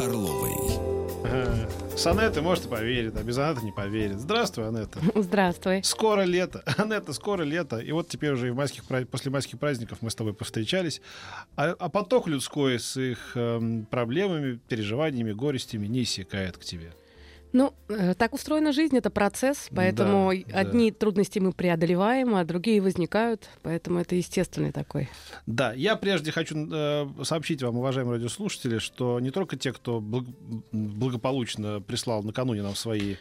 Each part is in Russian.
Орловой. С Анеттой, может, и поверит, а без Анетты не поверит. Здравствуй, Анетта. Здравствуй. Скоро лето. Анетта, скоро лето. И вот теперь уже и в майских, после майских праздников мы с тобой повстречались. А, а поток людской с их эм, проблемами, переживаниями, горестями не иссякает к тебе. Ну, э, так устроена жизнь, это процесс, поэтому Да, да. одни трудности мы преодолеваем, а другие возникают, поэтому это естественный такой. Да, я прежде хочу э, сообщить вам, уважаемые радиослушатели, что не только те, кто благ- благополучно прислал накануне нам свои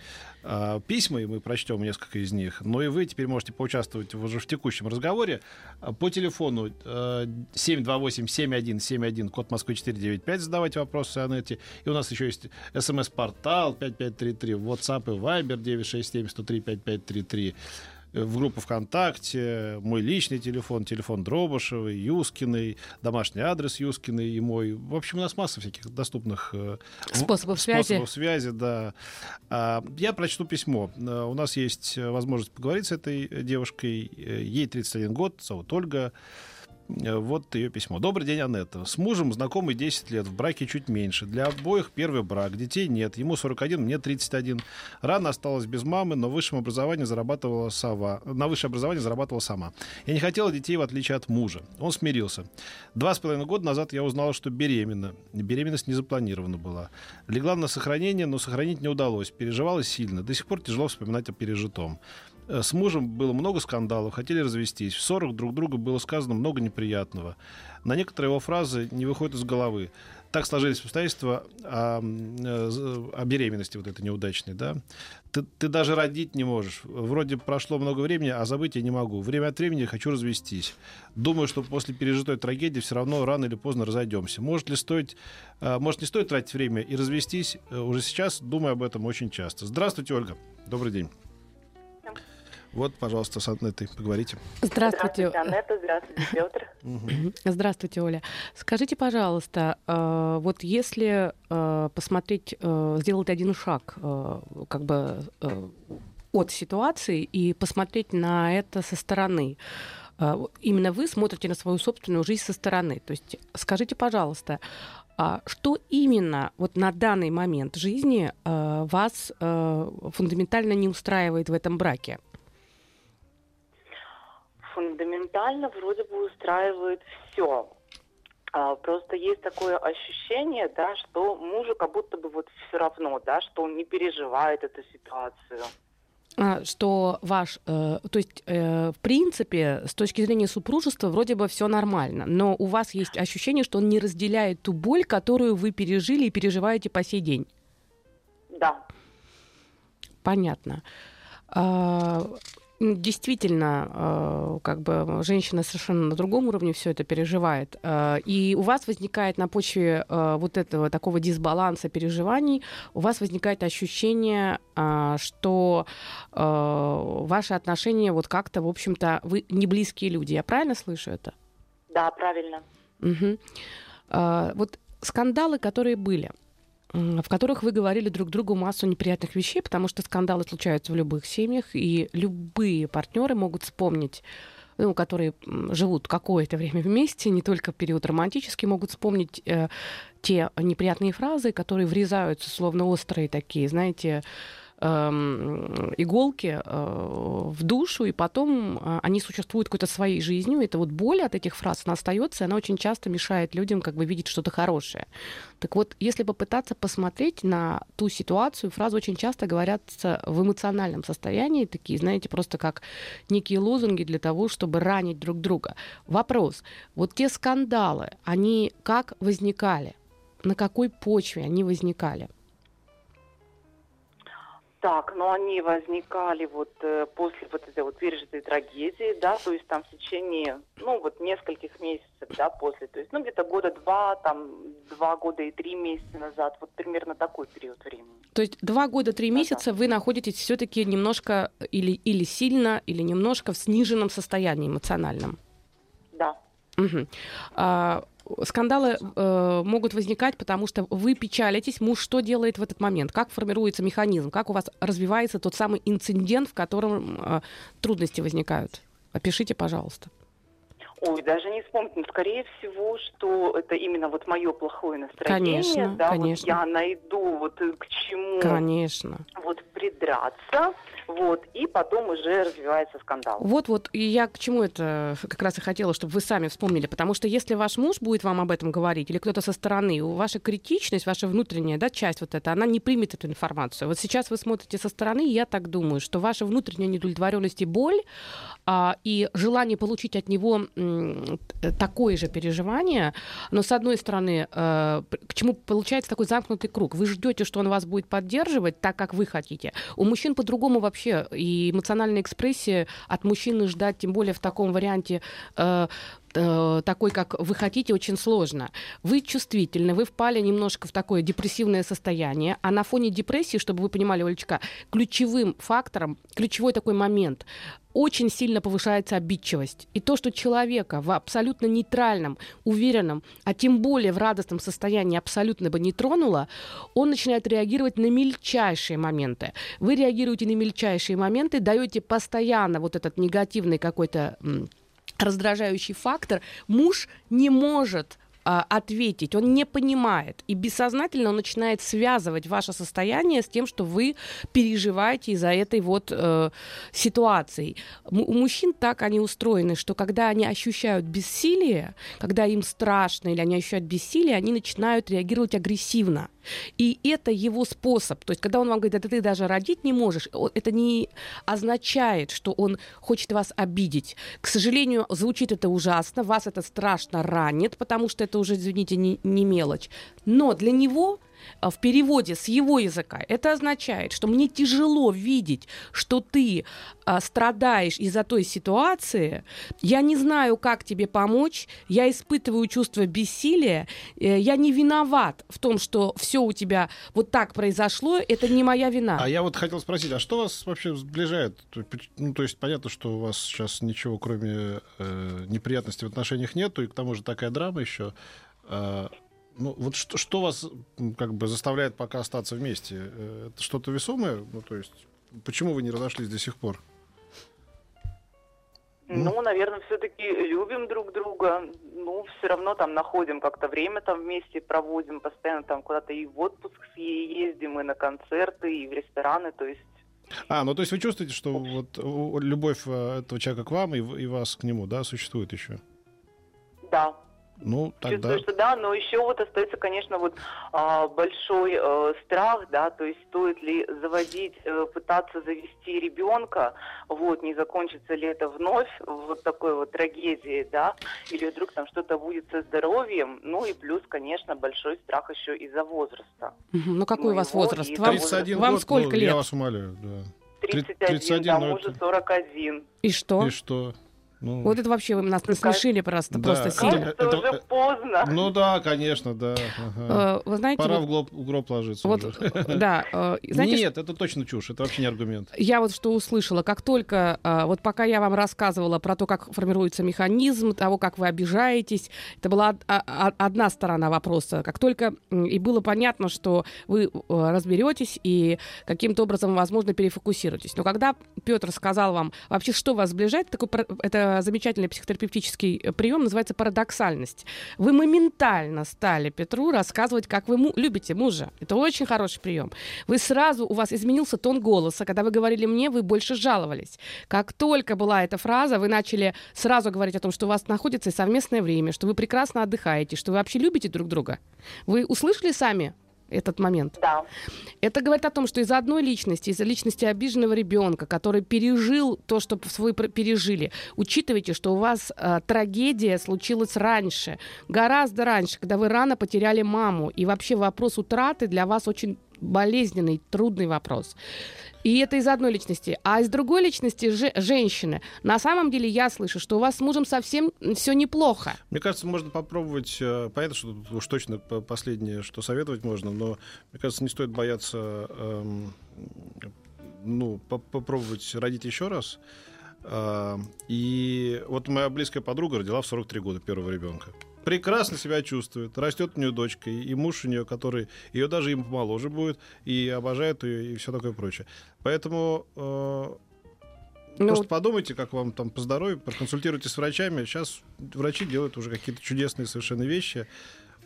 письма, и мы прочтем несколько из них, но и вы теперь можете поучаствовать уже в текущем разговоре. Э, по телефону э, 728-7171, код Москвы 495, задавайте вопросы Анетте. И у нас еще есть смс-портал 5533, WhatsApp и Viber 967-103-5533 в группу ВКонтакте, мой личный телефон, телефон Дробышевой, Юскиной, домашний адрес Юскиной и мой. В общем, у нас масса всяких доступных э, в- Способов связи. способов связи, да. А, Я прочту письмо. Э, У нас есть э, возможность поговорить с этой девушкой. Ей 31 год, зовут Ольга. Э, Вот ее письмо. Добрый день, Анетта. С мужем знакомый 10 лет, в браке чуть меньше. Для обоих первый брак. Детей нет. Ему 41, мне 31. Рано осталась без мамы, но высшем образовании зарабатывала сова. На высшее образование зарабатывала сама. Я не хотела детей, в отличие от мужа. Он смирился. Два с половиной года назад я узнала, что беременна. Беременность не запланирована была. Легла на сохранение, но сохранить не удалось. Переживала сильно. До сих пор тяжело вспоминать о пережитом. Э, С мужем было много скандалов, хотели развестись. В ссорах друг друга было сказано много неприятного. На некоторые его фразы не выходят из головы. Так сложились обстоятельства о, м, э, о беременности вот этой неудачной, да? Ты, ты даже родить не можешь. Вроде прошло много времени, а забыть я не могу. Время от времени хочу развестись. Думаю, что после пережитой трагедии все равно рано или поздно разойдемся. Может ли стоить, э, может не стоит тратить время и развестись уже сейчас, думаю об этом очень часто. Здравствуйте, Ольга. Добрый день. Вот, пожалуйста, с Анеттой поговорите. Здравствуйте. Анетта, здравствуйте, Петр. Здравствуйте, Оля. Скажите, пожалуйста, э, вот если э, посмотреть, э, сделать один шаг как бы от ситуации и посмотреть на это со стороны, именно вы смотрите на свою собственную жизнь со стороны. То есть скажите, пожалуйста, а что именно вот на данный момент жизни вас фундаментально не устраивает в этом браке? Фундаментально вроде бы устраивает все. просто есть такое ощущение, да, что мужу как будто бы вот все равно, да, что он не переживает эту ситуацию. А, что ваш, э, то есть, э, в принципе, с точки зрения супружества вроде бы все нормально, но у вас есть ощущение, что он не разделяет ту боль, которую вы пережили и переживаете по сей день. Да, Понятно. А, Действительно, э, как бы женщина совершенно на другом уровне все это переживает. Э, И у вас возникает на почве э, вот этого такого дисбаланса переживаний, у вас возникает ощущение, что ваши отношения вот как-то, в общем-то, вы не близкие люди. Я правильно слышу это? да, правильно. А, Вот скандалы, которые были, в которых вы говорили друг другу массу неприятных вещей, потому что скандалы случаются в любых семьях, и любые партнеры могут вспомнить ну, которые живут какое-то время вместе, не только в период романтический, могут вспомнить э, те неприятные фразы, которые врезаются, словно острые такие, знаете, эм, иголки э, в душу, и потом э, они существуют какой-то своей жизнью. Это вот боль от этих фраз, она остается, и она очень часто мешает людям как бы видеть что-то хорошее. Так вот, если попытаться посмотреть на ту ситуацию, фразы очень часто говорятся в эмоциональном состоянии, такие, знаете, просто как некие лозунги для того, чтобы ранить друг друга. Вопрос, вот те скандалы, они как возникали? На какой почве они возникали? Так, но они возникали вот э, после вот этой вот пережитой трагедии, да, то есть там в течение, ну, вот нескольких месяцев, да, после, то есть, ну, где-то года два, там, два года и три месяца назад, вот примерно такой период времени. То есть два года, три месяца вы находитесь все-таки немножко или, или сильно, или немножко в сниженном состоянии эмоциональном. Да. Мгм. А, скандалы э, могут возникать, потому что вы печалитесь, муж что делает в этот момент, как формируется механизм, как у вас развивается тот самый инцидент, в котором э, трудности возникают. Опишите, пожалуйста. Ой, даже не вспомнить. Но, скорее всего, что это именно вот мое плохое настроение. Конечно, да, конечно. Вот я найду вот к чему Конечно. вот придраться, вот, и потом уже развивается скандал. Вот-вот, и я к чему это как раз и хотела, чтобы вы сами вспомнили, потому что если ваш муж будет вам об этом говорить, или кто-то со стороны, ваша критичность, ваша внутренняя да, часть вот эта, она не примет эту информацию. Вот сейчас вы смотрите со стороны, и я так думаю, что ваша внутренняя недовлетворенность и боль, а, и желание получить от него м, такое же переживание, но с одной стороны, э, к чему получается такой замкнутый круг. Вы ждете, что он вас будет поддерживать так, как вы хотите. У мужчин по-другому вообще, и эмоциональная экспрессия от мужчины ждать, тем более в таком варианте э, э, такой, как вы хотите, очень сложно. Вы чувствительны, вы впали немножко в такое депрессивное состояние, а на фоне депрессии, чтобы вы понимали, Олечка, ключевым фактором, ключевой такой момент, очень сильно повышается обидчивость. И то, что человека в абсолютно нейтральном, уверенном, а тем более в радостном состоянии абсолютно бы не тронуло, он начинает реагировать на мельчайшие моменты. Вы реагируете на мельчайшие моменты, даете постоянно вот этот негативный какой-то раздражающий фактор, муж не может а, ответить, он не понимает. И бессознательно он начинает связывать ваше состояние с тем, что вы переживаете из-за этой вот э, ситуации. М- у мужчин так они устроены, что когда они ощущают бессилие, когда им страшно или они ощущают бессилие, они начинают реагировать агрессивно. И это его способ. То есть, когда он вам говорит, это ты даже родить не можешь, это не означает, что он хочет вас обидеть. К сожалению, звучит это ужасно, вас это страшно ранит, потому что это уже, извините, не, не мелочь. Но для него в переводе с его языка это означает, что мне тяжело видеть, что ты а, страдаешь из-за той ситуации, я не знаю, как тебе помочь, я испытываю чувство бессилия, э, я не виноват в том, что все у тебя вот так произошло, это не моя вина. А я вот хотел спросить, а что вас вообще сближает? Ну, то есть понятно, что у вас сейчас ничего, кроме э, неприятностей в отношениях нету, и к тому же такая драма еще. А, ну, вот что, что вас как бы заставляет пока остаться вместе? Э, Это что-то весомое? Ну, то есть, почему вы не разошлись до сих пор? Ну, наверное, все-таки любим друг друга. Ну, все равно там находим как-то время там вместе проводим, постоянно там куда-то и в отпуск ездим, и на концерты, и в рестораны, то есть А, ну то есть вы чувствуете, что вот любовь э, этого человека к вам и, и вас к нему, да, существует еще? да, Ну, тогда... чувствую, что да, но еще вот остается, конечно, вот а, большой э, страх, да, то есть стоит ли заводить, э, пытаться завести ребенка, вот, не закончится ли это вновь вот такой вот трагедией, да, или вдруг там что-то будет со здоровьем, ну и плюс, конечно, большой страх еще из-за возраста. Ну какой у вас моего возраст? Вам, 31 вам год, сколько ну, лет? Я вас умоляю, да. 31, 31, да, ну, мужу это- 41. И что? И что? Ну, Вот это вообще вы нас насмешили просто, Да. просто сильно. Кажется, это- уже поздно. ну да, конечно, да. ага. Э, Вы знаете, Пора вот- в гроб, в гроб ложиться вот, уже. да, э, знаете, Нет, это точно чушь, это вообще не аргумент. Я вот что услышала, как только, вот пока я вам рассказывала про то, как формируется механизм, того, как вы обижаетесь, это была а- а- одна сторона вопроса. Как только и было понятно, что вы э, разберетесь и каким-то образом, возможно, перефокусируетесь. Но когда Петр сказал вам вообще, что вас сближает, такой, это замечательный психотерапевтический э, прием, называется парадоксальность. Вы моментально стали Петру рассказывать, как вы му- любите мужа. Это очень хороший прием. Вы сразу, у вас изменился тон голоса. Когда вы говорили мне, вы больше жаловались. Как только была эта фраза, вы начали сразу говорить о том, что у вас находится совместное время, что вы прекрасно отдыхаете, что вы вообще любите друг друга. Вы услышали сами этот момент? Да. Это говорит о том, что из-за одной личности, из-за личности обиженного ребенка, который пережил то, что вы пережили, учитывайте, что у вас э, трагедия случилась раньше, гораздо раньше, когда вы рано потеряли маму. И вообще вопрос утраты для вас очень болезненный, трудный вопрос. И это из одной личности. А из другой личности же- женщины. На самом деле я слышу, что у вас с мужем совсем все неплохо. Мне кажется, можно попробовать, э, понятно, что тут уж точно по- последнее, что советовать можно, но мне кажется, не стоит бояться, эм, ну, по- попробовать родить еще раз. А, И вот моя близкая подруга родила в 43 года первого ребенка. Прекрасно себя чувствует, растет у нее дочка, и, муж у нее, который ее даже им помоложе будет, и обожает ее, и все такое прочее. Поэтому э, Ну, просто подумайте, как вам там по здоровью, проконсультируйтесь с врачами. Сейчас врачи делают уже какие-то чудесные совершенно вещи.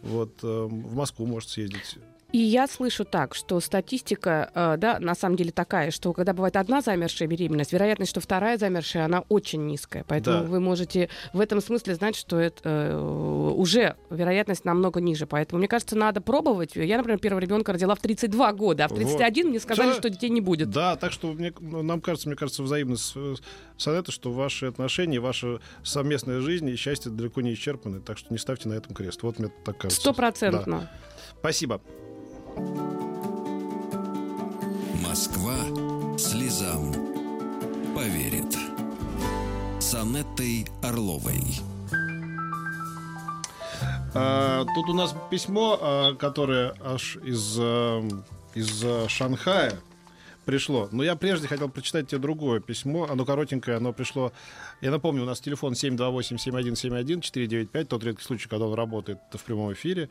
Вот э, в Москву может съездить. И я слышу так, что статистика, э, да, на самом деле такая, что когда бывает одна замершая беременность, вероятность, что вторая замершая, она очень низкая. Поэтому Да. вы можете в этом смысле знать, что это э, уже вероятность намного ниже. Поэтому, мне кажется, надо пробовать. Я, например, первого ребенка родила в 32 года, а в Вот. 31 мне сказали, что детей не будет. Да, так что мне, нам кажется, мне кажется, взаимно с, с Анеттой, что ваши отношения, ваша совместная жизнь и счастье далеко не исчерпаны. Так что не ставьте на этом крест. Вот мне так кажется. Стопроцентно. Да. Спасибо. Москва слезам поверит. С Анеттой Орловой. А, тут у нас письмо, а, которое аж из, а, из а, Шанхая пришло. Но я прежде хотел прочитать тебе другое письмо. Оно коротенькое, оно пришло... Я напомню, у нас телефон 728-7171-495. Тот редкий случай, когда он работает в прямом эфире.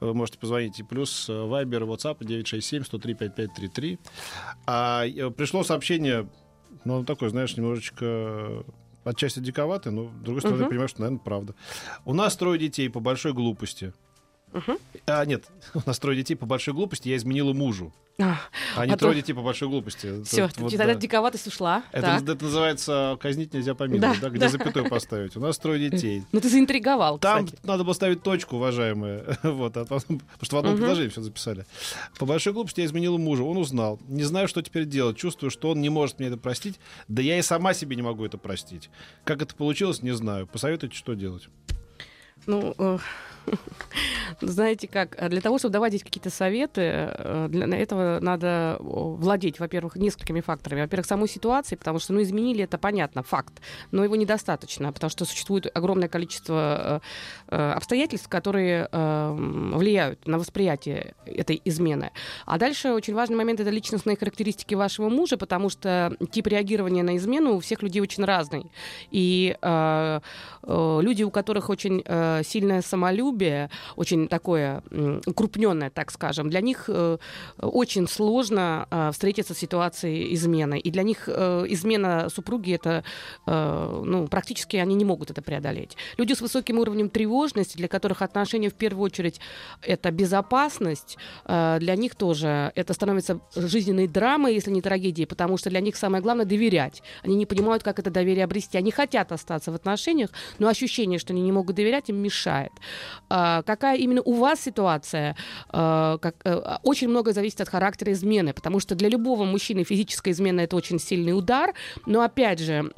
Вы можете позвонить. И плюс Вайбер, WhatsApp 967-103-5533. А, э, пришло сообщение, ну, такое, знаешь, немножечко отчасти диковатое, но, с другой стороны, я Мгм. понимаю, что, наверное, правда. У нас трое детей по большой глупости. Мгм. А, нет, у нас трое детей по большой глупости, я изменила мужу. А, А не А то- трое детей по большой глупости. все, вот, тогда да. диковатость ушла. Это, Так. это называется казнить нельзя помиловать, Да, да, где да. запятую поставить. У нас трое детей. Ну ты заинтриговал, Там кстати. надо было ставить точку, уважаемые. Вот, а потом- потому что в одном Мгм. предложении все записали. По большой глупости я изменила мужа. Он узнал. Не знаю, что теперь делать. Чувствую, что он не может мне это простить. Да я и сама себе не могу это простить. Как это получилось, не знаю. Посоветуйте, что делать. Ну, э, знаете как, э, для того, чтобы давать здесь какие-то советы, э, для этого надо владеть, во-первых, несколькими факторами. Во-первых, самой ситуацией, потому что, ну, изменили это, понятно, факт, но его недостаточно, потому что существует огромное количество обстоятельств, которые э, м, влияют на восприятие этой измены. А дальше очень важный момент — это личностные характеристики вашего мужа, потому что тип реагирования на измену у всех людей очень разный. И люди, у которых очень э, сильное самолюбие, очень такое м, укрупненное, так скажем, для них э, очень сложно э, встретиться с ситуацией измены. И для них э, измена супруги это, э, ну, практически они не могут это преодолеть. Люди с высоким уровнем тревожности, для которых отношения в первую очередь это безопасность, э, для них тоже это становится жизненной драмой, если не трагедией, потому что для них самое главное доверять. Они не понимают, как это доверие обрести. Они хотят остаться в отношениях, но ощущение, что они не могут доверять, им мешает. А, какая именно у вас ситуация? А, э, очень многое зависит от характера измены, потому что для любого мужчины физическая измена это очень сильный удар, но опять же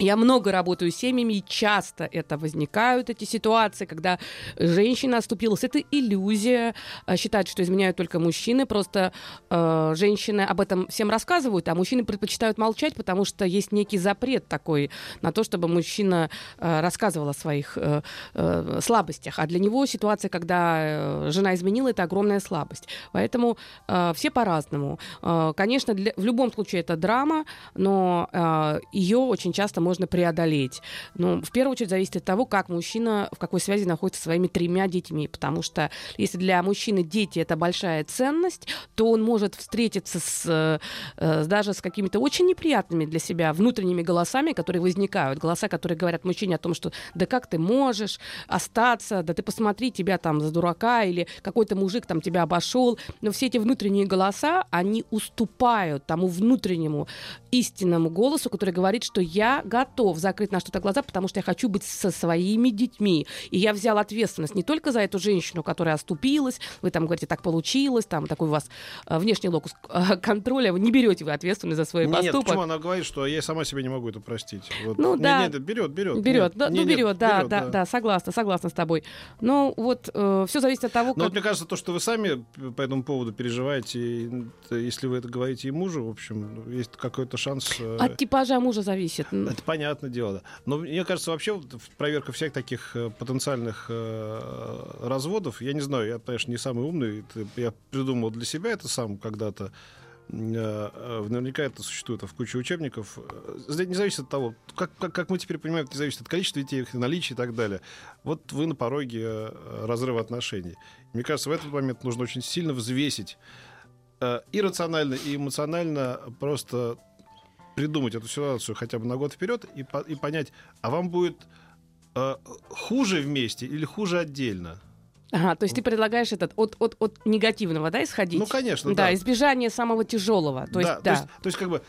я много работаю с семьями, и часто это возникают, эти ситуации, когда женщина оступилась. Это иллюзия э, считать, что изменяют только мужчины. Просто э, женщины об этом всем рассказывают, а мужчины предпочитают молчать, потому что есть некий запрет такой на то, чтобы мужчина э, рассказывал о своих э, э, слабостях. А для него ситуация, когда э, жена изменила, это огромная слабость. Поэтому э, все по-разному. Э, конечно, для- в любом случае это драма, но э, ее очень часто можно преодолеть. Но в первую очередь зависит от того, как мужчина в какой связи находится со своими тремя детьми. Потому что если для мужчины дети это большая ценность, то он может встретиться с, э, э, даже с какими-то очень неприятными для себя внутренними голосами, которые возникают. Голоса, которые говорят мужчине о том, что да как ты можешь остаться, да ты посмотри, тебя там за дурака, или какой-то мужик там тебя обошел. Но все эти внутренние голоса, они уступают тому внутреннему истинному голосу, который говорит, что я готов закрыть на что-то глаза, потому что я хочу быть со своими детьми. И я взял ответственность не только за эту женщину, которая оступилась, вы там говорите, так получилось, там такой у вас э, внешний локус э, контроля, вы не берете вы ответственность за свой Нет, поступок. почему она говорит, что я сама себе не могу это простить? Вот. Ну, да. Нет, берет, берет. Берет, Нет, да, ну нет, берет, да, берет, да, да, согласна, согласна с тобой. Ну вот все зависит от того, Но как. вот мне кажется, то, что вы сами по этому поводу переживаете, э, если вы это говорите и мужу, в общем, есть какой-то шанс... э, От типажа мужа зависит. Это понятное дело, да. Но мне кажется, вообще проверка всех таких э, потенциальных э, разводов, я не знаю, я, конечно, не самый умный, это я придумал для себя это сам когда-то, э, наверняка это существует в куче учебников. Э, не зависит от того, как, как, как мы теперь понимаем, это не зависит от количества детей, их наличия и так далее. Вот вы на пороге э, разрыва отношений. Мне кажется, в этот момент нужно очень сильно взвесить и рационально, и эмоционально просто придумать эту ситуацию хотя бы на год вперед и, по, и понять, а вам будет э, хуже вместе или хуже отдельно? Ага, то есть ты предлагаешь этот от, от, от негативного, да, исходить? Ну, конечно, да. Да, избежание самого тяжелого. То есть, да, да. То, есть, то есть, как бы,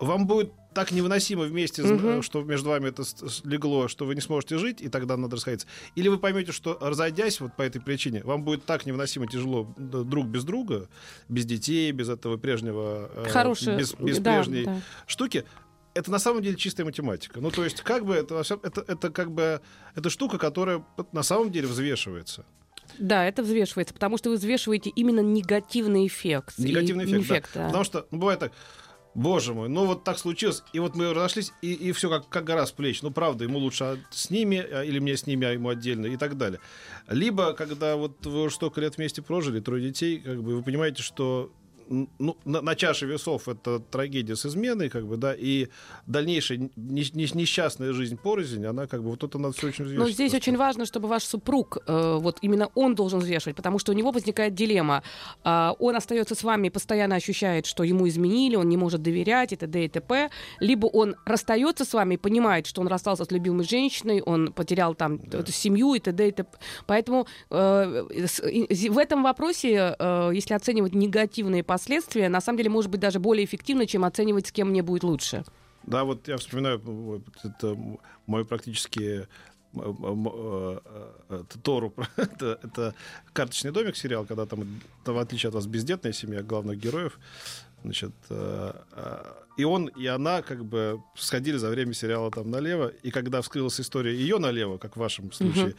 вам будет так невыносимо вместе, угу. что между вами это легло, что вы не сможете жить, и тогда надо расходиться. Или вы поймете, что разойдясь вот по этой причине, вам будет так невыносимо тяжело друг без друга, без детей, без этого прежнего, э, Хорошая, без, без да, прежней да. штуки. Это на самом деле чистая математика. Ну, то есть, как бы это, это, это как бы это штука, которая на самом деле взвешивается. Да, это взвешивается, потому что вы взвешиваете именно негативный эффект. Негативный эффект, эффект да. да. Потому что ну, бывает так, Боже мой, ну вот так случилось, и вот мы разошлись, и, и все как, как гора с плеч. Ну, правда, ему лучше с ними, а, или мне с ними, а ему отдельно, и так далее. Либо, когда вот вы уже столько лет вместе прожили, трое детей, как бы вы понимаете, что ну, на, на чаше весов это трагедия с изменой, как бы, да, и дальнейшая не, не, несчастная жизнь порознь, она как бы вот это надо все очень взвешивать. Но здесь очень важно, чтобы ваш супруг, э, вот именно он должен взвешивать, потому что у него возникает дилемма. Э, он остается с вами, постоянно ощущает, что ему изменили, он не может доверять и т.д. и т.п. Либо он расстается с вами и понимает, что он расстался с любимой женщиной, он потерял там да. эту семью и т.д. и т.п. Поэтому э, в этом вопросе, э, если оценивать негативные последствия, последствия, на самом деле, может быть даже более эффективно, чем оценивать, с кем мне будет лучше. Да, вот я вспоминаю, это мой практически э, э, Тору, это, это карточный домик сериал, когда там, в отличие от вас, бездетная семья главных героев, значит, э, и он, и она как бы сходили за время сериала там налево, и когда вскрылась история ее налево, как в вашем случае,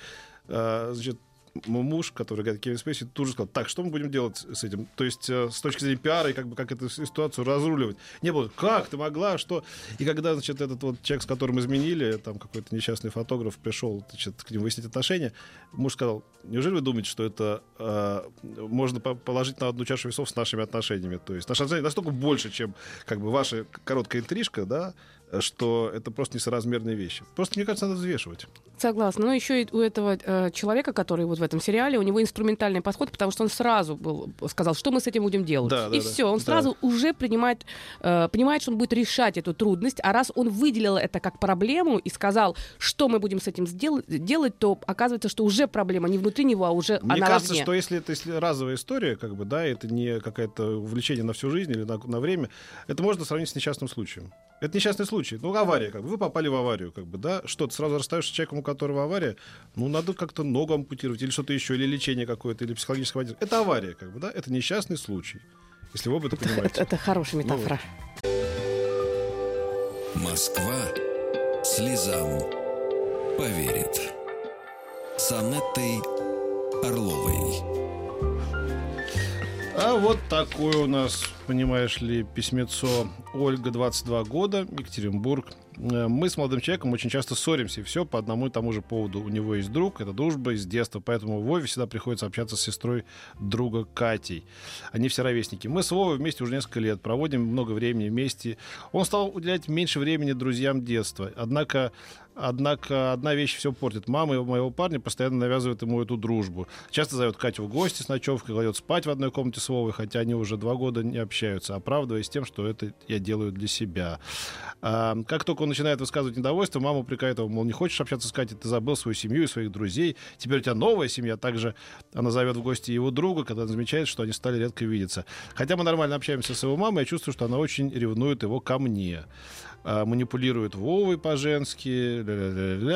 значит, муж, который говорит Кевин Спейси, тут же сказал, так, что мы будем делать с этим? То есть э, с точки зрения пиара и как бы как эту ситуацию разруливать. Не было, как ты могла, что? И когда, значит, этот вот человек, с которым изменили, там какой-то несчастный фотограф пришел, значит, к нему выяснить отношения, муж сказал, неужели вы думаете, что это э, можно положить на одну чашу весов с нашими отношениями? То есть наши отношения настолько больше, чем как бы ваша короткая интрижка, да, что это просто несоразмерные вещи. Просто, мне кажется, надо взвешивать. Согласна. Но еще и у этого э, человека, который вот в этом сериале, у него инструментальный подход, потому что он сразу был, сказал, что мы с этим будем делать. Да, и да, все. Он да. сразу уже принимает, э, понимает, что он будет решать эту трудность. А раз он выделил это как проблему и сказал, что мы будем с этим сделать, делать, то оказывается, что уже проблема не внутри него, а уже Мне она кажется, что если это если разовая история, как бы, да, это не какое-то увлечение на всю жизнь или на, на время, это можно сравнить с несчастным случаем. Это несчастный случай. Ну, авария, как бы. Вы попали в аварию, как бы, да? Что, ты сразу расстаешься с человеком, у которого авария? Ну, надо как-то ногу ампутировать или что-то еще, или лечение какое-то, или психологическое воздействие. Это авария, как бы, да? Это несчастный случай. Если вы об этом понимаете. Это, это хорошая метафора. Ну, Москва слезам поверит. С Анеттой Орловой. А вот такое у нас, понимаешь ли, письмецо Ольга, 22 года, Екатеринбург. Э, мы с молодым человеком очень часто ссоримся, и все по одному и тому же поводу. У него есть друг, это дружба из детства, поэтому Вове всегда приходится общаться с сестрой друга Катей. Они все ровесники. Мы с Вовой вместе уже несколько лет, проводим много времени вместе. Он стал уделять меньше времени друзьям детства. Однако Однако одна вещь все портит. Мама моего парня постоянно навязывает ему эту дружбу. Часто зовет Катю в гости с ночевкой, кладет спать в одной комнате с Вовой, хотя они уже два года не общаются, оправдываясь тем, что это я делаю для себя. А, как только он начинает высказывать недовольство, мама упрекает его, мол, не хочешь общаться с Катей, ты забыл свою семью и своих друзей, теперь у тебя новая семья. Также она зовет в гости его друга, когда замечает, что они стали редко видеться. Хотя мы нормально общаемся с его мамой, я чувствую, что она очень ревнует его ко мне. А, манипулирует Вовой по-женски.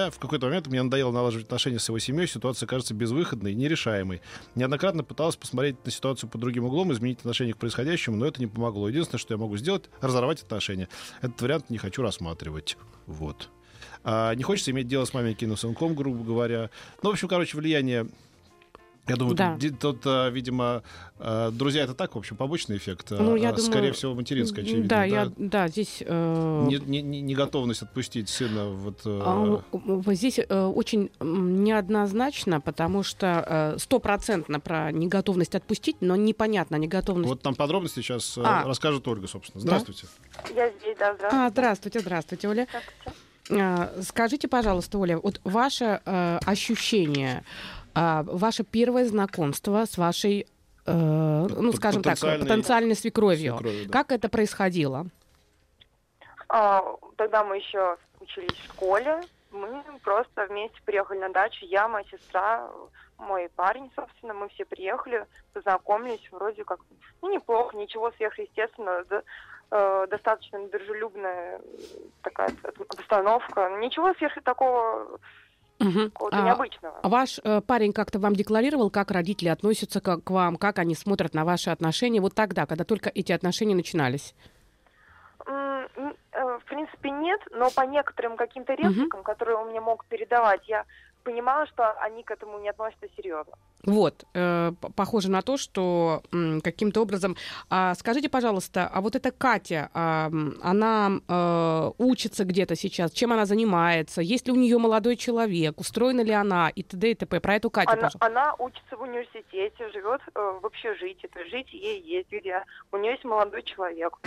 В какой-то момент мне надоело налаживать отношения с его семьей. Ситуация кажется безвыходной и нерешаемой. Неоднократно пыталась посмотреть на ситуацию под другим углом, изменить отношение к происходящему, но это не помогло. Единственное, что я могу сделать, разорвать отношения. Этот вариант не хочу рассматривать. Вот. А, не хочется иметь дело с маменькиным сынком, грубо говоря. Ну, в общем, короче, влияние Я думаю, Да. тут, а, видимо, а, друзья это так, в общем, побочный эффект. Ну, я а, думаю, Скорее всего, материнская, очевидно. Да, да? я, да, здесь... э, Не, не- не- не готовность отпустить сына вот... э, А, Здесь э, очень неоднозначно, потому что э, стопроцентно про неготовность отпустить, но непонятно неготовность. Вот нам подробности сейчас э, А. расскажет Ольга, собственно. Да? Здравствуйте. Я здесь, да, здравствуйте. А, здравствуйте, здравствуйте, Оля. Здравствуйте. Скажите, пожалуйста, Оля, вот ваше э, ощущение, а, ваше первое знакомство с вашей, э, ну, скажем так, потенциальной потенциальной свекровью. Свекровью, да. Как это происходило? А, тогда мы еще учились в школе. Мы просто вместе приехали на дачу. Я, моя сестра, мой парень, собственно. Мы все приехали, познакомились. Вроде как, ну, неплохо, ничего сверхъестественного. да, э, достаточно дружелюбная такая обстановка. Ничего сверх такого Какого-то А, необычного. а ваш э, парень как-то вам декларировал, как родители относятся к, к вам, как они смотрят на ваши отношения вот тогда, когда только эти отношения начинались? Э, В принципе, нет, но по некоторым каким-то репликам, которые он мне мог передавать, я понимала, что они к этому не относятся серьезно. Вот, э, похоже на то, что м, каким-то образом... А, скажите, пожалуйста, а вот эта Катя, м, она э, учится где-то сейчас, чем она занимается, есть ли у нее молодой человек, устроена ли она и т.д. и т.п. Про эту Катю, Она, пожалуйста. она учится в университете, живет э, в общежитии, то есть жить ей есть где. У нее есть молодой человек.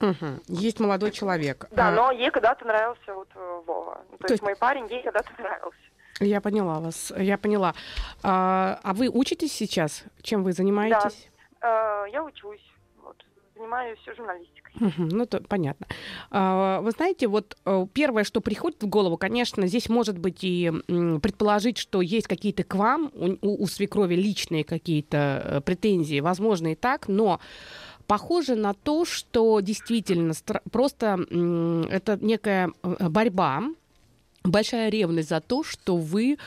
Мгм. Есть молодой человек. Да, А, но ей когда-то нравился вот э, Вова. То, То есть есть- мой парень ей когда-то нравился. Я поняла вас, я поняла. А, а вы учитесь сейчас? Чем вы занимаетесь? Э, Я учусь, занимаюсь журналистикой. Мгм, Ну, то понятно. А, Вы знаете, вот э, первое, что приходит в голову, конечно, здесь может быть и предположить, что есть какие-то к вам, у, у- свекрови личные какие-то э, претензии, возможно и так, но похоже на то, что действительно просто это некая э, борьба, большая ревность за то, что вы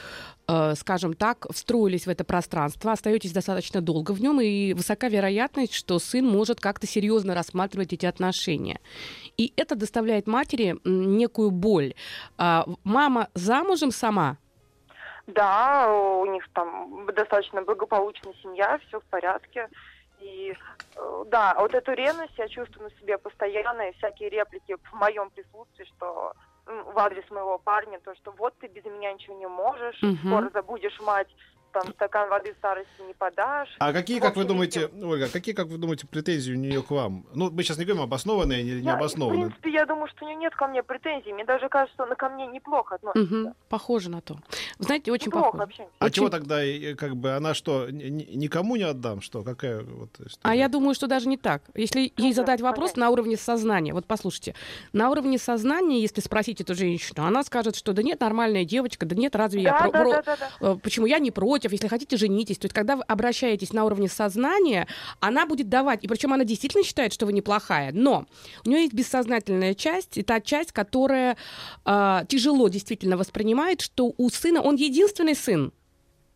э, скажем так, встроились в это пространство, остаетесь достаточно долго в нем, и высока вероятность, что сын может как-то серьезно рассматривать эти отношения. И это доставляет матери некую боль. А, мама замужем сама? Да, у них там достаточно благополучная семья, все в порядке. И э, да, вот эту ревность я чувствую на себе постоянно, и всякие реплики в моем присутствии, что в адрес моего парня, то, что вот ты без меня ничего не можешь, Мгм. скоро забудешь мать, там стакан воды в старости не подашь. А какие, В как вы думаете, Ольга, какие, как вы думаете, претензии у нее к вам? Ну, мы сейчас не говорим обоснованные или Я, в необоснованные. принципе, я думаю, что у нее нет ко мне претензий. Мне даже кажется, что она ко мне неплохо относится. Мгм, Похоже на то. Вы знаете, очень Неплохо похоже. вообще. А Очень- чего тогда, как бы, она что, ни- ни- никому не отдам, что? Какая вот А история? я думаю, что даже не так. Если ей Ну да, задать вопрос понятно. на уровне сознания, вот послушайте, на уровне сознания, если спросить эту женщину, она скажет, что да нет, нормальная девочка, да нет, разве я Да, про- да, про- да, да, да. Э, Почему я не против, если хотите, женитесь. То есть, когда вы обращаетесь на уровне сознания, она будет давать, и причем она действительно считает, что вы неплохая, но у нее есть бессознательная часть, и та часть, которая э, тяжело действительно воспринимает, что у сына, он единственный сын,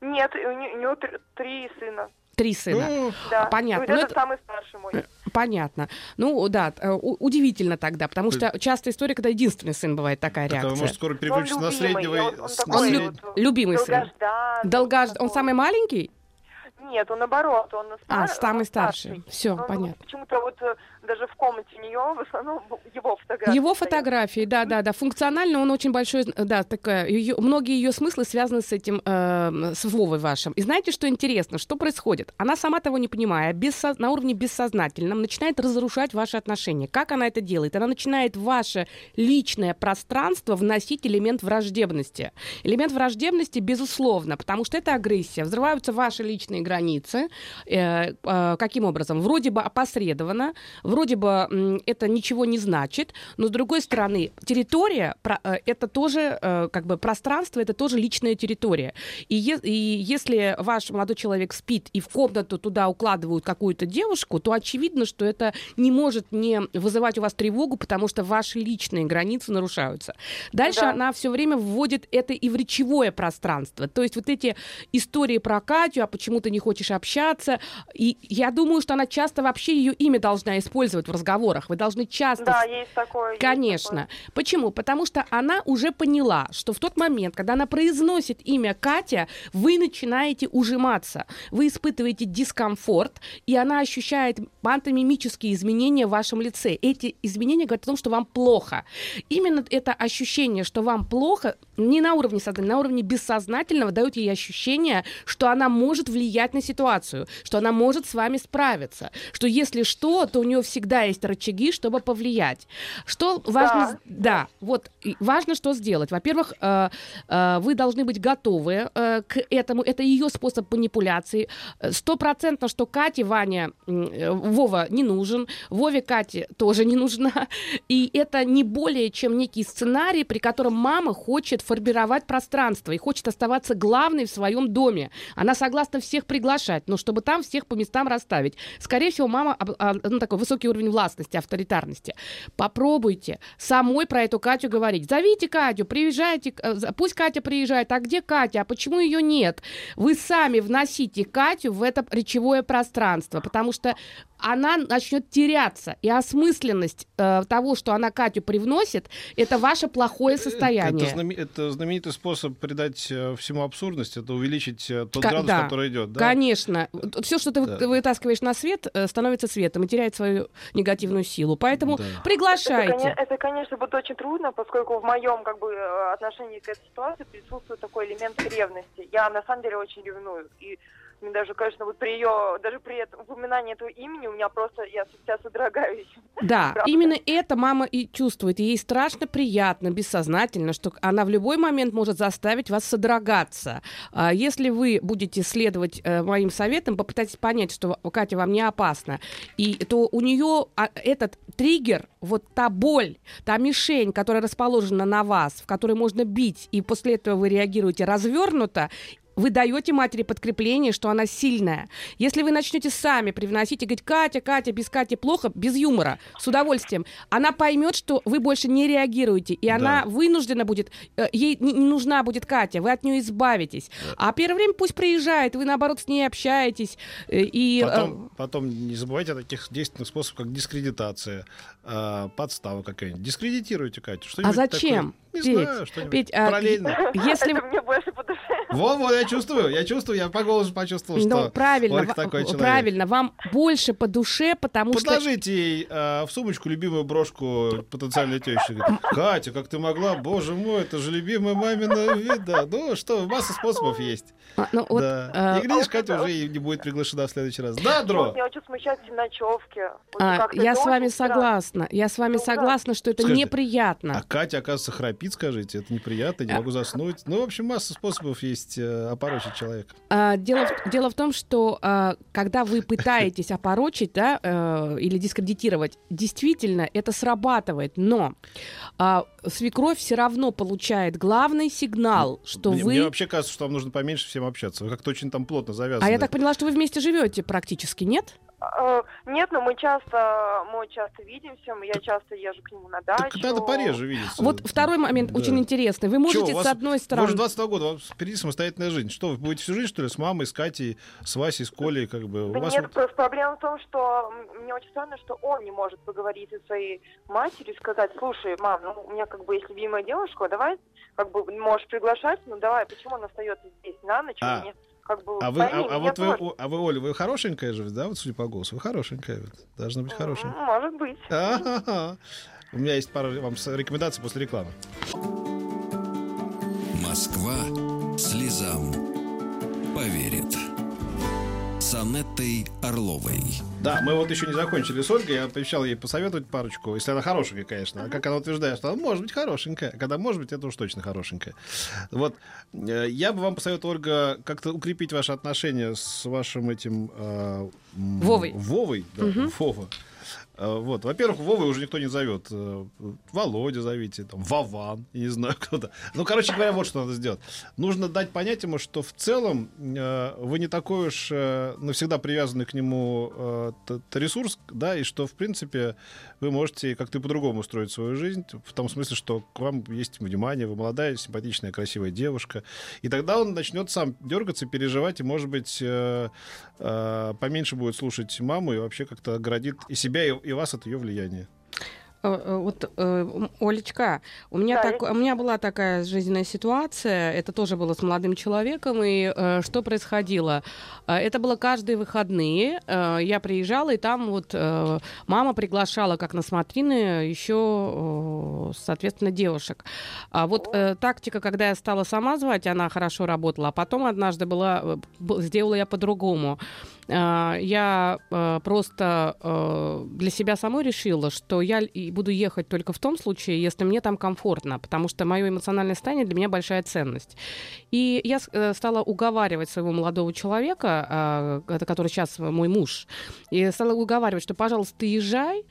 Нет, у не- у него тр- три сына. три сына. Ну, Да. понятно. Вот Ну, это, это- самый старший мой. Понятно. Ну, да, э, удивительно тогда, потому То что часто история, когда единственный сын бывает такая так, а реакция. может, скоро он переключится на любимый, среднего... он, он такой Он вот, любимый сын. долгожданный, Долгож... Он самый маленький? Нет, он наоборот, он А, стар- самый он старший. Все, Но, ну, понятно. Почему-то вот э, даже в комнате у нее в основном его фотографии. Его фотографии, да, да, да. Функционально он очень большой, да, такая. её- многие ее смыслы связаны с этим, э, с Вовой вашим. И знаете, что интересно? Что происходит? Она сама того не понимая, бессо- на уровне бессознательном начинает разрушать ваши отношения. Как она это делает? Она начинает ваше личное пространство вносить элемент враждебности. Элемент враждебности, безусловно, потому что это агрессия. Взрываются ваши личные границы. Э, э, каким образом? Вроде бы опосредованно, вроде бы м, это ничего не значит, но с другой стороны, территория э, это тоже э, как бы пространство, это тоже личная территория. И, е- и если ваш молодой человек спит и в комнату туда укладывают какую-то девушку, то очевидно, что это не может не вызывать у вас тревогу, потому что ваши личные границы нарушаются. Дальше Да. она все время вводит это и в речевое пространство. То есть вот эти истории про Катю, а почему ты не хочешь общаться. И я думаю, что она часто вообще ее имя должна использовать в разговорах. Вы должны часто... Да, есть такое. есть Конечно. такое. Почему? Потому что она уже поняла, что в тот момент, когда она произносит имя Катя, вы начинаете ужиматься. Вы испытываете дискомфорт, и она ощущает пантомимические изменения в вашем лице. Эти изменения говорят о том, что вам плохо. Именно это ощущение, что вам плохо, не на уровне сознания, на уровне бессознательного дает ей ощущение, что она может влиять на ситуацию, что она может с вами справиться, что если что, то у нее всегда есть рычаги, чтобы повлиять. Что важно... с- Да, вот, важно что сделать. Во-первых, э, э, вы должны быть готовы э, к этому. Это ее способ манипуляции. Стопроцентно, что Кате, Ваня, э, Вова не нужен, Вове Кате тоже не нужна. И это не более чем некий сценарий, при котором мама хочет формировать пространство и хочет оставаться главной в своем доме. Она согласна всех приглашать, но чтобы там всех по местам расставить. Скорее всего, мама а, ну, такой высокий уровень властности, авторитарности. Попробуйте самой про эту Катю говорить. Зовите Катю, приезжайте, э, пусть Катя приезжает. А где Катя? А почему ее нет? Вы сами вносите Катю в это речевое пространство, потому что она начнет теряться. И осмысленность э, того, что она Катю привносит, это ваше плохое состояние. Это, знаме- это знаменитый способ придать э, всему абсурдность, это увеличить э, тот Ка- градус, да. который идет. Да? Конечно. Все, что ты Да. вытаскиваешь на свет, э, становится светом и теряет свою негативную силу. Поэтому Да. Это, приглашайте. коне- это, конечно, будет очень трудно, поскольку в моем как бы э, отношении к этой ситуации присутствует такой элемент ревности. Я на самом деле очень ревную. И мне даже, конечно, вот при ее, даже при этом упоминании этого имени у меня просто, я вся содрогаюсь. Да, Правда. именно это мама и чувствует. И ей страшно приятно, бессознательно, что она в любой момент может заставить вас содрогаться. А Если вы будете следовать э, моим советам, попытайтесь понять, что Катя вам не опасна, и то у нее а, этот триггер, вот та боль, та мишень, которая расположена на вас, в которой можно бить, и после этого вы реагируете развернуто, вы даете матери подкрепление, что она сильная. Если вы начнете сами привносить и говорить, Катя, Катя, без Кати плохо, без юмора, с удовольствием, она поймет, что вы больше не реагируете, и она вынуждена будет, э, ей не, нужна будет Катя, вы от нее избавитесь. А первое время пусть приезжает, вы наоборот с ней общаетесь. э, И, э, Потом, потом не забывайте о таких действенных способах, как дискредитация, подстава какая-нибудь. Дискредитируйте Катю. а зачем? такое. Не Петь, знаю, что-нибудь Петь, а, параллельно. если Это мне больше по душе. Вот, вот, я чувствую, я чувствую, я по голосу почувствовал, Ну, что правильно, Ольга такой человек. правильно, вам больше по душе, потому что Подложите ей э, в сумочку любимую брошку потенциальной тещи. Говорит, Катя, как ты могла? Боже мой, это же любимая мамина вида. Ну что, масса способов есть. А, ну, вот, да. э, И глядишь, Катя уже и не будет приглашена в следующий раз. Да, Дро? Меня очень смущают все ночевки. Вот а, я с вами согласна. Я с вами ужасно. согласна, что это Скажите, неприятно. А Катя, оказывается, храпит, скажите. Это неприятно, не могу заснуть. Ну, в общем, масса способов есть э, опорочить человека. А, дело, в, дело в том, что а, когда вы пытаетесь опорочить да, э, или дискредитировать, действительно это срабатывает, но а, свекровь все равно получает главный сигнал, что мне, вы... мне вообще кажется, что вам нужно поменьше всем общаться. Вы как-то очень там плотно завязаны. А я так поняла, что вы вместе живете практически, нет? Э, Нет, но мы часто, мы часто видимся, я часто езжу к нему на дачу. Так надо пореже видеться. Вот второй момент Да. очень интересный. Вы Чё, можете вас- с одной Вы стороны... же 22 года, у вас впереди самостоятельная жизнь. Что, вы будете всю жизнь, что ли, с мамой, с Катей, с Васей, с Колей, как бы? Да у вас нет, вот- просто проблема в том, что мне очень странно, что он не может поговорить со своей матерью и сказать, слушай, мам, ну у меня как бы есть любимая девушка, давай, как бы можешь приглашать, ну давай, почему он остается здесь на ночь, А. мне как бы А вы, а, а вот вы, тоже- о- а вы, Оля, вы хорошенькая же, да, вот судя по голосу? Вы хорошенькая, вот. должна быть хорошенькая. М, Может быть. А-ха-ха. У меня есть пара вам рекомендаций после рекламы. Москва слезам поверит. С Анеттой Орловой. Да, мы вот еще не закончили с Ольгой. Я обещал ей посоветовать парочку, если она хорошенькая, конечно. А как она утверждает, что она может быть хорошенькая. Когда может быть, это уж точно хорошенькая. Вот. э, Я бы вам посоветовал, Ольга, как-то укрепить ваши отношения с вашим этим... э, Вовой. Вовой, да, Вова. Э, Вот. Во-первых, Вовы уже никто не зовет. Э, Володя зовите, там, Вован, я не знаю кто-то. Ну, короче говоря, вот что надо сделать. Нужно дать понять ему, что в целом э, вы не такой уж навсегда привязанный к нему ресурс, да, и что, в принципе, вы можете как-то по-другому устроить свою жизнь, в том смысле, что к вам есть внимание, вы молодая, симпатичная, красивая девушка. И тогда он начнет сам дергаться, переживать, и, может быть, поменьше будет слушать маму и вообще как-то оградит и себя, и, и вас от ее влияния. Э, э, Вот, э, Олечка, у меня, Да, так, у меня была такая жизненная ситуация, это тоже было с молодым человеком, и э, что происходило? Это было каждые выходные, э, я приезжала, и там вот э, мама приглашала как на смотрины еще, э, соответственно, девушек. А вот э, тактика, когда я стала сама звать, она хорошо работала, а потом однажды была, сделала я по-другому. Э, Я э, просто э, для себя самой решила, что я буду ехать только в том случае, если мне там комфортно, потому что мое эмоциональное состояние для меня большая ценность. И я э, стала уговаривать своего молодого человека, который сейчас мой муж, и стала уговаривать, что, пожалуйста, ты езжай,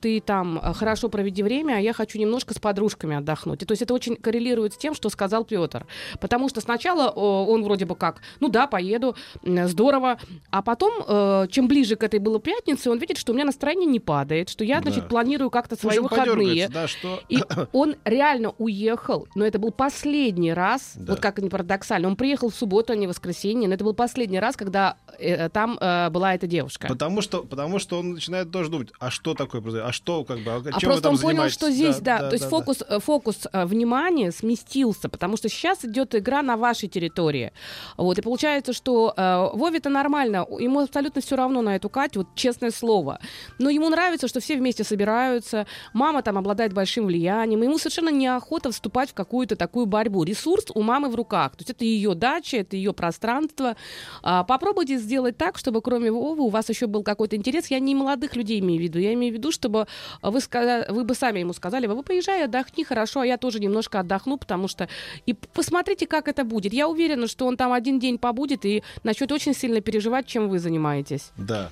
ты там хорошо проведи время, а я хочу немножко с подружками отдохнуть. И то есть это очень коррелирует с тем, что сказал Петр. Потому что сначала он вроде бы как, ну да, поеду, здорово, а потом, э, чем ближе к этой было пятнице, он видит, что у меня настроение не падает, что я, значит, Да. планирую как-то свои общем, выходные. Да, что... И он реально уехал, но это был последний раз, Да. вот как ни парадоксально, он приехал в субботу, а не в воскресенье, но это был последний раз, когда э, там э, была эта девушка. Потому что, потому что он начинает тоже думать, а что такое произойдет, а что, как бы, а, А чем вы просто там он понял, что здесь, да, то есть да. фокус, э, фокус э, внимания сместился, потому что сейчас идет игра на вашей территории. Вот, и получается, что э, Вове это нормально, ему абсолютно все равно на эту Катю, вот честное слово. Но ему нравится, что все вместе собираются, мама там обладает большим влиянием, ему совершенно неохота вступать в какую-то такую борьбу. Ресурс у мамы в руках, то есть это ее дача, это ее пространство. А, попробуйте сделать так, чтобы кроме Вовы у вас еще был какой-то интерес. Я не молодых людей имею в виду, я имею в виду, чтобы вы, ска- вы бы сами ему сказали, вы поезжай, отдохни, хорошо, а я тоже немножко отдохну, потому что... И посмотрите, как это будет. Я уверена, что он там один день побудет и начнет очень сильно переживать, чем вы занимаетесь. Да,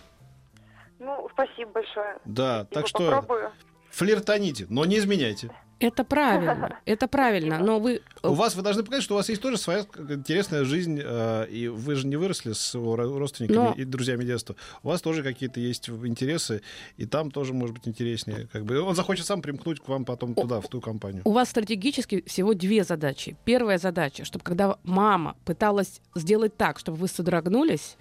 Ну, спасибо большое. да, Я так что попробую. флиртоните, но не изменяйте. Это правильно, это правильно, но вы... У вас, вы должны понять, что у вас есть тоже своя интересная жизнь, э, и вы же не выросли с родственниками Но- и друзьями детства. У вас тоже какие-то есть интересы, и там тоже может быть интереснее. Как бы. Он захочет сам примкнуть к вам потом туда, в ту компанию. У вас стратегически всего две задачи. Первая задача, чтобы когда мама пыталась сделать так, чтобы вы содрогнулись,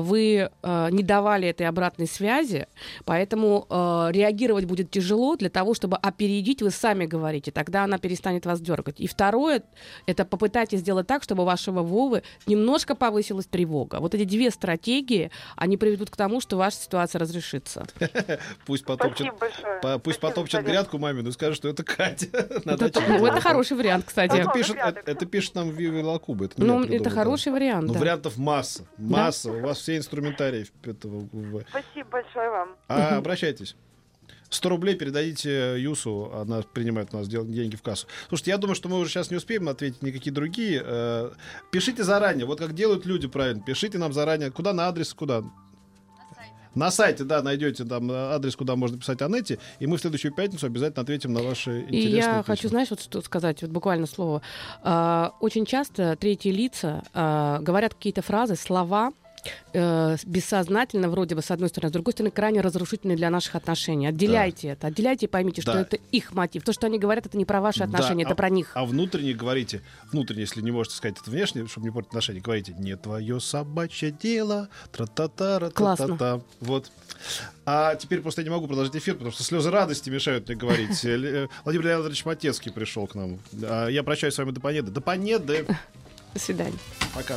вы э, не давали этой обратной связи, поэтому э, реагировать будет тяжело для того, чтобы опередить, вы сами говорите, тогда она перестанет вас дергать. И второе, это попытайтесь сделать так, чтобы у вашего Вовы немножко повысилась тревога. Вот эти две стратегии, они приведут к тому, что ваша ситуация разрешится. Пусть потопчет, пусть Спасибо потопчет грядку мамину и скажет, что это Катя. Это, ну, хороший вариант, кстати. Это пишет, порядок. это, пишет нам Вива Лакуба. Это, Ну, это хороший вариант. Ну, вариантов масса. Масса. У вас все инструментарии этого. Спасибо большое вам. А, обращайтесь. 100 рублей передадите Юсу, она принимает у нас деньги в кассу. Слушайте, я думаю, что мы уже сейчас не успеем ответить никакие другие. Э, Пишите заранее, вот как делают люди правильно. Пишите нам заранее. Куда на адрес, куда? На сайте, да, найдете там адрес, куда можно писать Анетте, и мы в следующую пятницу обязательно ответим на ваши интересные И я письма. хочу, знаешь, вот что сказать, вот буквально слово. А, очень часто третьи лица а, говорят какие-то фразы, слова, э, бессознательно, вроде бы, с одной стороны, с другой стороны, крайне разрушительные для наших отношений. Отделяйте это, отделяйте и поймите, что Да. это их мотив. То, что они говорят, это не про ваши Да, отношения, а- это про них. А внутренне говорите, внутренне, если не можете сказать это внешне, чтобы не портить отношения, говорите, не твое собачье дело, тра-та-та, Классно. та Вот. А теперь просто я не могу продолжить эфир, потому что слезы радости мешают мне говорить. Э, Владимир Леонидович Матецкий пришел к нам. А Я прощаюсь с вами до понеды. До понеды. До свидания. Пока.